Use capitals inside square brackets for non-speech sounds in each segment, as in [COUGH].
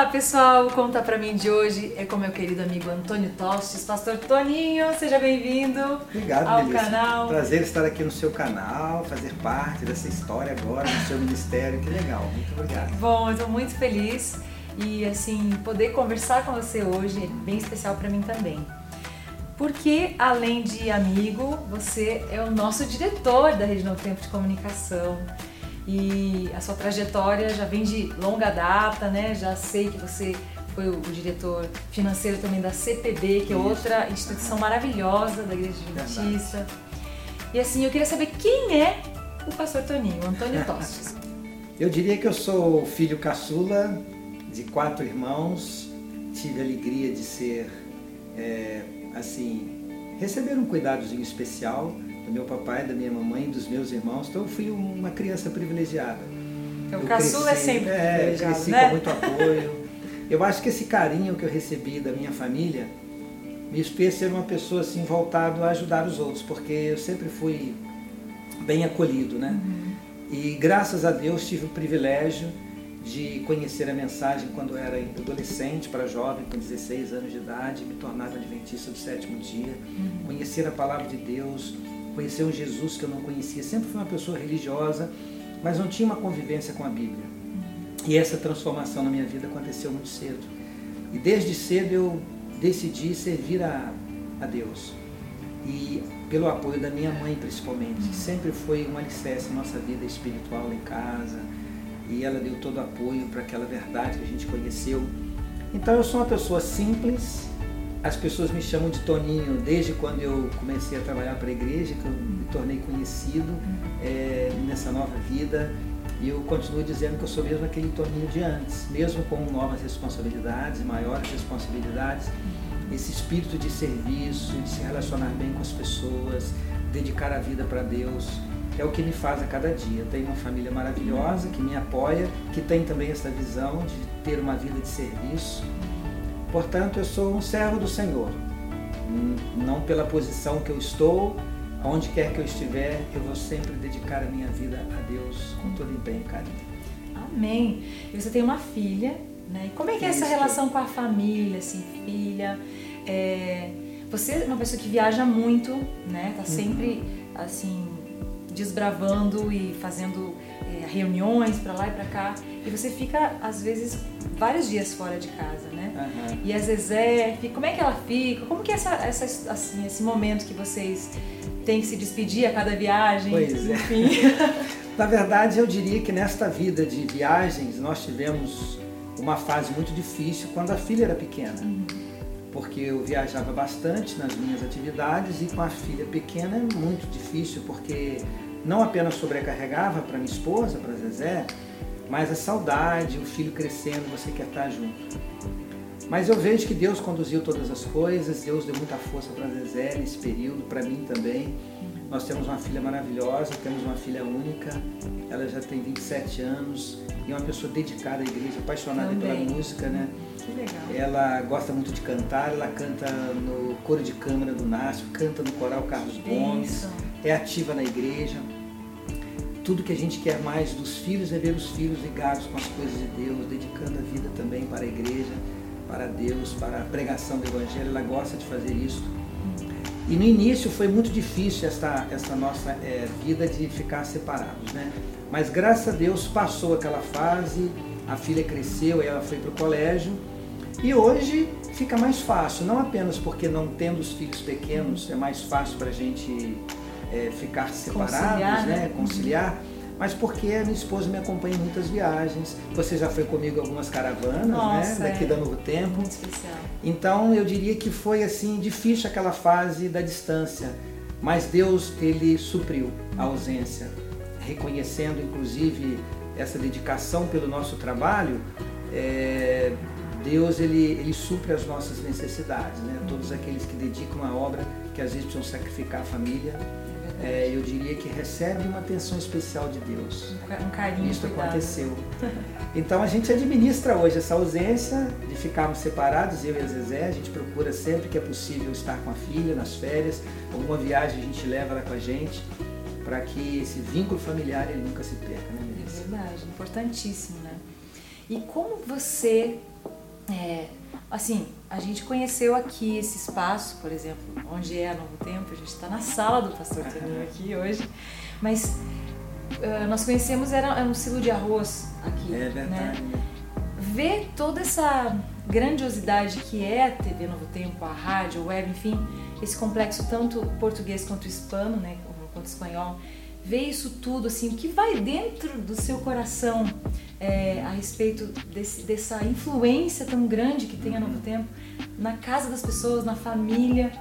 Olá pessoal, o Conta Pra Mim de hoje é com meu querido amigo Antônio Tostes. Pastor Toninho, seja bem-vindo Obrigado, ao Melissa. canal. Prazer estar aqui no seu canal, fazer parte dessa história agora no seu ministério. Que legal, muito obrigado. Bom, eu estou muito feliz e assim, poder conversar com você hoje é bem especial para mim também. Porque além de amigo, você é o nosso diretor da Rede Novo Tempo de Comunicação. E a sua trajetória já vem de longa data, né? Já sei que você foi o, diretor financeiro também da CPB, que é outra instituição maravilhosa da Igreja Adventista. E assim, eu queria saber quem é o pastor Toninho, Antônio [LAUGHS] Tostes. eu diria que eu sou filho caçula de quatro irmãos. Tive a alegria de ser, é, assim, receber um cuidadozinho especial do meu papai, da minha mamãe dos meus irmãos. Então eu fui uma criança privilegiada. Então, o caçula é sempre é, privilegiado, cresci né? com muito apoio. Eu acho que esse carinho que eu recebi da minha família me fez ser uma pessoa assim voltado a ajudar os outros, porque eu sempre fui bem acolhido, né? Uhum. E graças a Deus tive o privilégio de conhecer a mensagem quando eu era adolescente para jovem, com 16 anos de idade, me tornava adventista do sétimo dia, Uhum. conhecer a palavra de Deus, conhecer um Jesus que eu não conhecia. Sempre fui uma pessoa religiosa, mas não tinha uma convivência com a Bíblia. E essa transformação na minha vida aconteceu muito cedo. E desde cedo eu decidi servir a, a Deus. E pelo apoio da minha mãe, principalmente. Sempre foi um alicerce na nossa vida espiritual em casa. E ela deu todo o apoio para aquela verdade que a gente conheceu. Então eu sou uma pessoa simples. As pessoas me chamam de Toninho desde quando eu comecei a trabalhar para a igreja, que eu me tornei conhecido é, nessa nova vida. E eu continuo dizendo que eu sou mesmo aquele Toninho de antes, mesmo com novas responsabilidades, maiores responsabilidades. Esse espírito de serviço, de se relacionar bem com as pessoas, dedicar a vida para Deus, é o que me faz a cada dia. Eu tenho uma família maravilhosa que me apoia, que tem também essa visão de ter uma vida de serviço. Portanto, eu sou um servo do Senhor. Não pela posição que eu estou, Onde quer que eu estiver, eu vou sempre dedicar a minha vida a Deus com todo empenho e carinho. Amém. E você tem uma filha, né? E como é que é essa relação com a família, assim, filha? É, Você é uma pessoa que viaja muito, né? Tá sempre, assim, desbravando e fazendo é, reuniões pra lá e pra cá. E você fica, às vezes, vários dias fora de casa, né? Aham. E a Zezé, como é que ela fica? Como que é essa, essa, assim, esse momento que vocês têm que se despedir a cada viagem? Pois é. Enfim. [LAUGHS] Na verdade, eu diria que nesta vida de viagens nós tivemos uma fase muito difícil quando a filha era pequena. Porque eu viajava bastante nas minhas atividades e com a filha pequena é muito difícil, porque não apenas sobrecarregava para minha esposa, para Zezé, mas a saudade, o filho crescendo, você quer estar junto. Mas eu vejo que Deus conduziu todas as coisas, Deus deu muita força para Zezé nesse período, para mim também. Nós temos uma filha maravilhosa, temos uma filha única, ela já tem 27 anos e é uma pessoa dedicada à igreja, apaixonada Também. pela música, né? Que legal. Ela gosta muito de cantar, ela canta no coro de câmara do Nácio, canta no coral Carlos Gomes, é ativa na igreja. Tudo que a gente quer mais dos filhos é ver os filhos ligados com as coisas de Deus, dedicando a vida também para a igreja, para Deus, para a pregação do Evangelho. Ela gosta de fazer isso. E no início foi muito difícil essa, nossa eh, vida de ficar separados, né? Mas graças a Deus passou aquela fase, a filha cresceu, ela foi para o colégio e hoje fica mais fácil, não apenas porque não tendo os filhos pequenos é mais fácil para a gente eh, ficar separados, Conciliar, né? né? Conciliar, mas porque a minha esposa me acompanha em muitas viagens. Você já foi comigo em algumas caravanas, Nossa, né? Daqui é. da Novo Tempo. Então eu diria que foi assim difícil aquela fase da distância, mas Deus ele supriu a ausência, reconhecendo inclusive essa dedicação pelo nosso trabalho. é, Deus ele, ele supre as nossas necessidades, né? Todos aqueles que dedicam a obra, que às vezes precisam sacrificar a família, É é, eu diria que recebe uma atenção especial de Deus. Um ca- carinho, Isso cuidado. aconteceu. [LAUGHS] Então a gente administra hoje essa ausência de ficarmos separados, eu e a Zezé. A gente procura sempre que é possível estar com a filha nas férias, alguma viagem a gente leva ela com a gente, para que esse vínculo familiar ele nunca se perca, né, É Melissa? verdade, importantíssimo, né? E como você é, assim, a gente conheceu aqui esse espaço, por exemplo, onde é a Novo Tempo, a gente está na sala do Pastor Toninho aqui hoje, mas uh, nós conhecemos, era, era um silo de arroz aqui. É verdade. Né? Ver toda essa grandiosidade que é a TV Novo Tempo, a rádio, a web, enfim, esse complexo tanto português quanto hispano, né, quanto espanhol, ver isso tudo, assim, o que vai dentro do seu coração é, a respeito desse, dessa influência tão grande que tem a Novo Tempo na casa das pessoas, na família.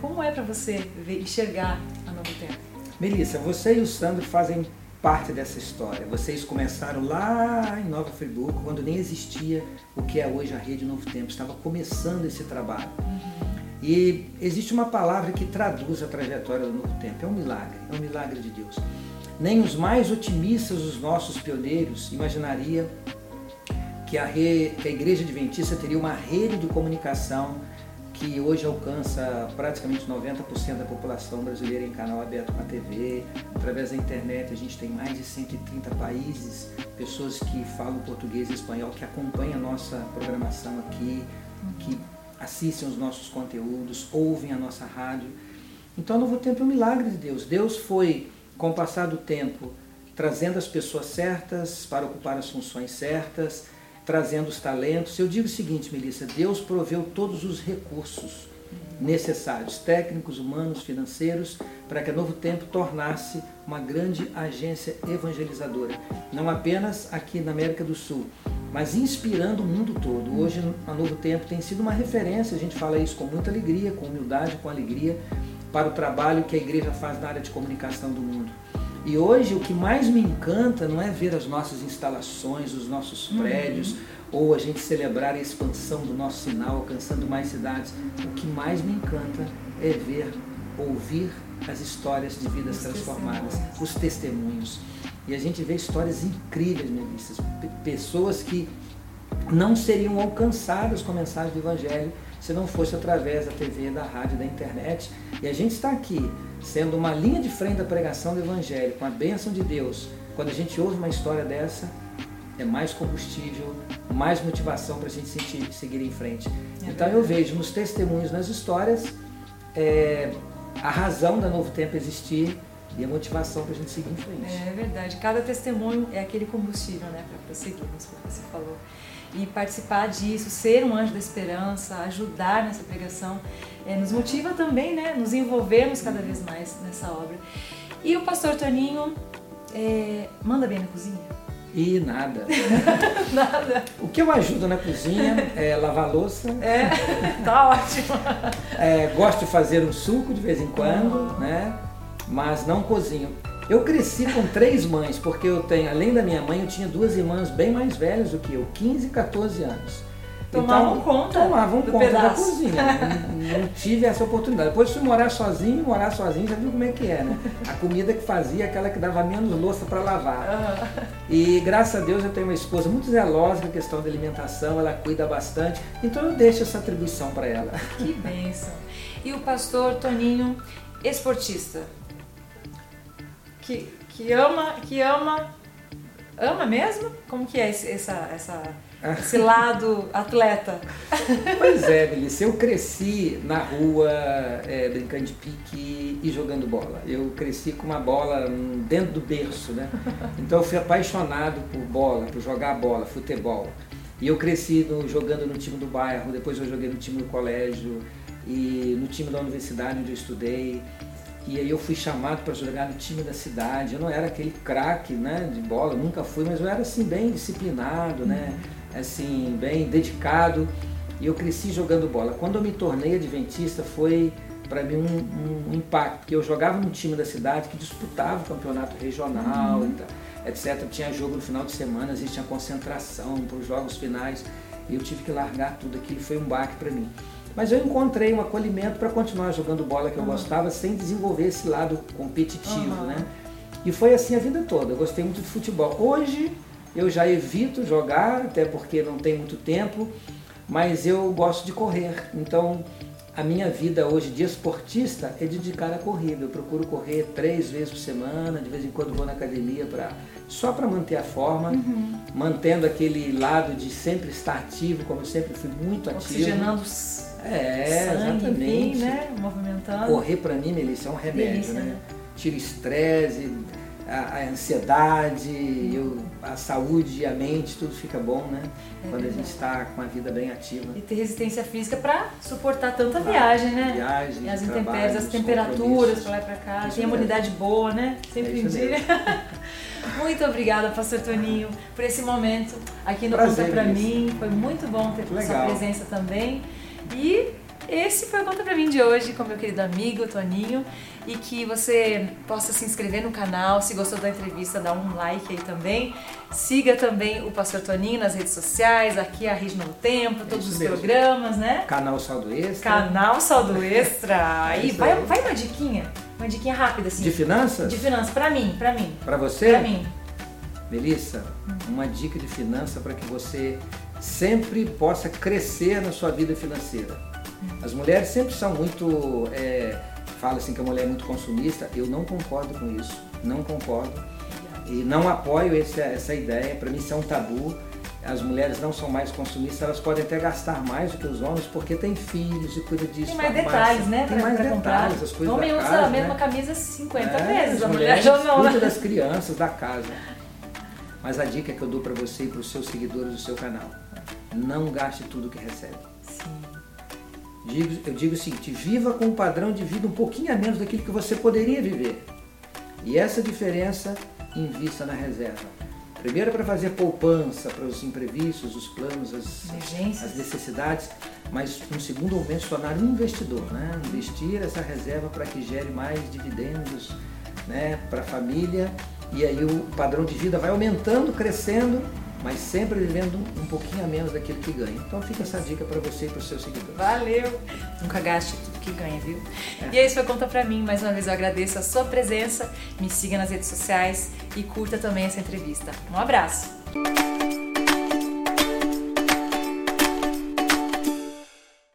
Como é para você ver, enxergar a Novo Tempo? Melissa, você e o Sandro fazem parte dessa história. Vocês começaram lá em Nova Friburgo, quando nem existia o que é hoje a Rede Novo Tempo. Estava começando esse trabalho. Uhum. E existe uma palavra que traduz a trajetória do Novo Tempo. É um milagre, é um milagre de Deus. Nem os mais otimistas dos nossos pioneiros imaginaria que a, re... que a Igreja Adventista teria uma rede de comunicação que hoje alcança praticamente 90% da população brasileira em canal aberto com a TV. Através da internet a gente tem mais de 130 países, pessoas que falam português e espanhol, que acompanham a nossa programação aqui, que assistem os nossos conteúdos, ouvem a nossa rádio. Então, Novo Tempo é um milagre de Deus. Deus foi, com o passar do tempo, trazendo as pessoas certas para ocupar as funções certas, trazendo os talentos. Eu digo o seguinte, Melissa, Deus proveu todos os recursos necessários, técnicos, humanos, financeiros, para que a Novo Tempo tornasse uma grande agência evangelizadora, não apenas aqui na América do Sul, mas inspirando o mundo todo. Hoje, a Novo Tempo tem sido uma referência, a gente fala isso com muita alegria, com humildade, com alegria, para o trabalho que a igreja faz na área de comunicação do mundo. E hoje o que mais me encanta não é ver as nossas instalações, os nossos uhum. prédios, uhum. ou a gente celebrar a expansão do nosso sinal, alcançando mais cidades. O que mais me encanta é ver, ouvir as histórias de vidas os transformadas, testemunhos. os testemunhos. E a gente vê histórias incríveis, Melissa. Pessoas que não seriam alcançadas com a mensagem do Evangelho se não fosse através da TV, da rádio, da internet. E a gente está aqui, sendo uma linha de frente da pregação do Evangelho, com a bênção de Deus. Quando a gente ouve uma história dessa, é mais combustível, mais motivação para a gente sentir, seguir em frente. É então eu vejo nos testemunhos, nas histórias, é, a razão da Novo Tempo existir e a motivação para a gente seguir em frente. É verdade. Cada testemunho é aquele combustível, né, para prosseguirmos, como você falou. E participar disso, ser um anjo da esperança, ajudar nessa pregação, é, nos motiva também, né, nos envolvermos cada vez mais nessa obra. E o pastor Toninho é, manda bem na cozinha? E nada. [LAUGHS] nada. O que eu ajudo na cozinha é lavar louça. É, tá ótimo. É, gosto de fazer um suco de vez em quando, né? Mas não cozinho. Eu cresci com [LAUGHS] três mães, porque eu tenho, além da minha mãe, eu tinha duas irmãs bem mais velhas do que eu, 15 e 14 anos. Tomavam então, conta? Tomavam conta pedaço. da cozinha. [LAUGHS] não, não, tive essa oportunidade. Depois fui morar sozinho, morar sozinho, já viu como é que é, né? A comida que fazia, aquela que dava menos louça para lavar. Uhum. E graças a Deus eu tenho uma esposa muito zelosa com a questão da alimentação, ela cuida bastante, então eu deixo essa atribuição para ela. Que bênção. E o pastor Toninho, esportista, que, que ama, que ama, ama mesmo? Como que é esse, essa, essa, esse lado atleta? Pois é, Melissa, eu cresci na rua é, brincando de pique e jogando bola. Eu cresci com uma bola dentro do berço, né? Então eu fui apaixonado por bola, por jogar bola, futebol. E eu cresci no, jogando no time do bairro, depois eu joguei no time do colégio e no time da universidade onde eu estudei. E aí eu fui chamado para jogar no time da cidade. Eu não era aquele craque né, de bola, nunca fui, mas eu era assim bem disciplinado, né, assim, bem dedicado. E eu cresci jogando bola. Quando eu me tornei adventista foi para mim um, um, impacto, porque eu jogava no time da cidade que disputava o campeonato regional, uhum. etc. Tinha jogo no final de semana, às vezes tinha concentração para os jogos finais. E eu tive que largar tudo aquilo, foi um baque para mim. Mas eu encontrei um acolhimento para continuar jogando bola que eu uhum. gostava sem desenvolver esse lado competitivo, uhum. né? E foi assim a vida toda. Eu gostei muito de futebol. Hoje eu já evito jogar, até porque não tem muito tempo, mas eu gosto de correr. Então a minha vida hoje de esportista é dedicada à corrida. Eu procuro correr três vezes por semana, de vez em quando vou na academia para só para manter a forma, uhum. mantendo aquele lado de sempre estar ativo, como eu sempre fui muito ativo. Oxigenando é, sangue, exatamente. Né? Movimentando. Correr para mim, Melissa, é um remédio, Delícia, né? né? Tira estresse, a, a ansiedade, eu, a saúde a mente, tudo fica bom, né? É Quando a gente está com a vida bem ativa. E ter resistência física para suportar tanta claro, viagem, né? Viagem, e as intempéries, as temperaturas para lá e para cá. Tem imunidade boa, né? Sempre é em dia. [LAUGHS] Muito obrigada, Pastor Toninho, por esse momento aqui no Prazer, Conta Pra Mim. Foi muito bom ter Legal. sua presença também. E esse foi o Conta Pra Mim de hoje com meu querido amigo Toninho e que você possa se inscrever no canal. Se gostou da entrevista, dá um like aí também. Siga também o Pastor Toninho nas redes sociais, aqui a Rede Novo Tempo, todos os programas, né? Canal Saldo Extra. Canal Saldo [LAUGHS] Extra. aí, vai, vai uma diquinha, uma diquinha rápida assim. De finanças? De finanças, pra mim, pra mim. Pra você? Pra mim. Melissa, uma dica de finança para que você sempre possa crescer na sua vida financeira. As mulheres sempre são muito. É, fala assim que a mulher é muito consumista. Eu não concordo com isso. Não concordo. E não apoio esse, essa ideia. Para mim, isso é um tabu. As mulheres não são mais consumistas, elas podem até gastar mais do que os homens porque tem filhos e cuida disso. Tem mais detalhes, né? Tem mais detalhes, as coisas. O homem usa casa, a mesma né? camisa 50 é, vezes, a mulher já não. Cuida das crianças, da casa. Mas a dica que eu dou para você e para os seus seguidores do seu canal: não gaste tudo que recebe. Sim. Digo, eu digo o seguinte: viva com um padrão de vida um pouquinho a menos daquilo que você poderia viver. E essa diferença invista na reserva. Primeiro para fazer poupança para os imprevistos, os planos, as, as necessidades, mas no segundo momento se tornar um investidor, né? investir essa reserva para que gere mais dividendos né? para a família e aí o padrão de vida vai aumentando, crescendo mas sempre vivendo um pouquinho a menos daquilo que ganha. Então fica essa dica para você e para os seus seguidores. Valeu! Nunca gaste tudo que ganha, viu? É. E é isso foi Conta Pra Mim. Mais uma vez eu agradeço a sua presença. Me siga nas redes sociais e curta também essa entrevista. Um abraço!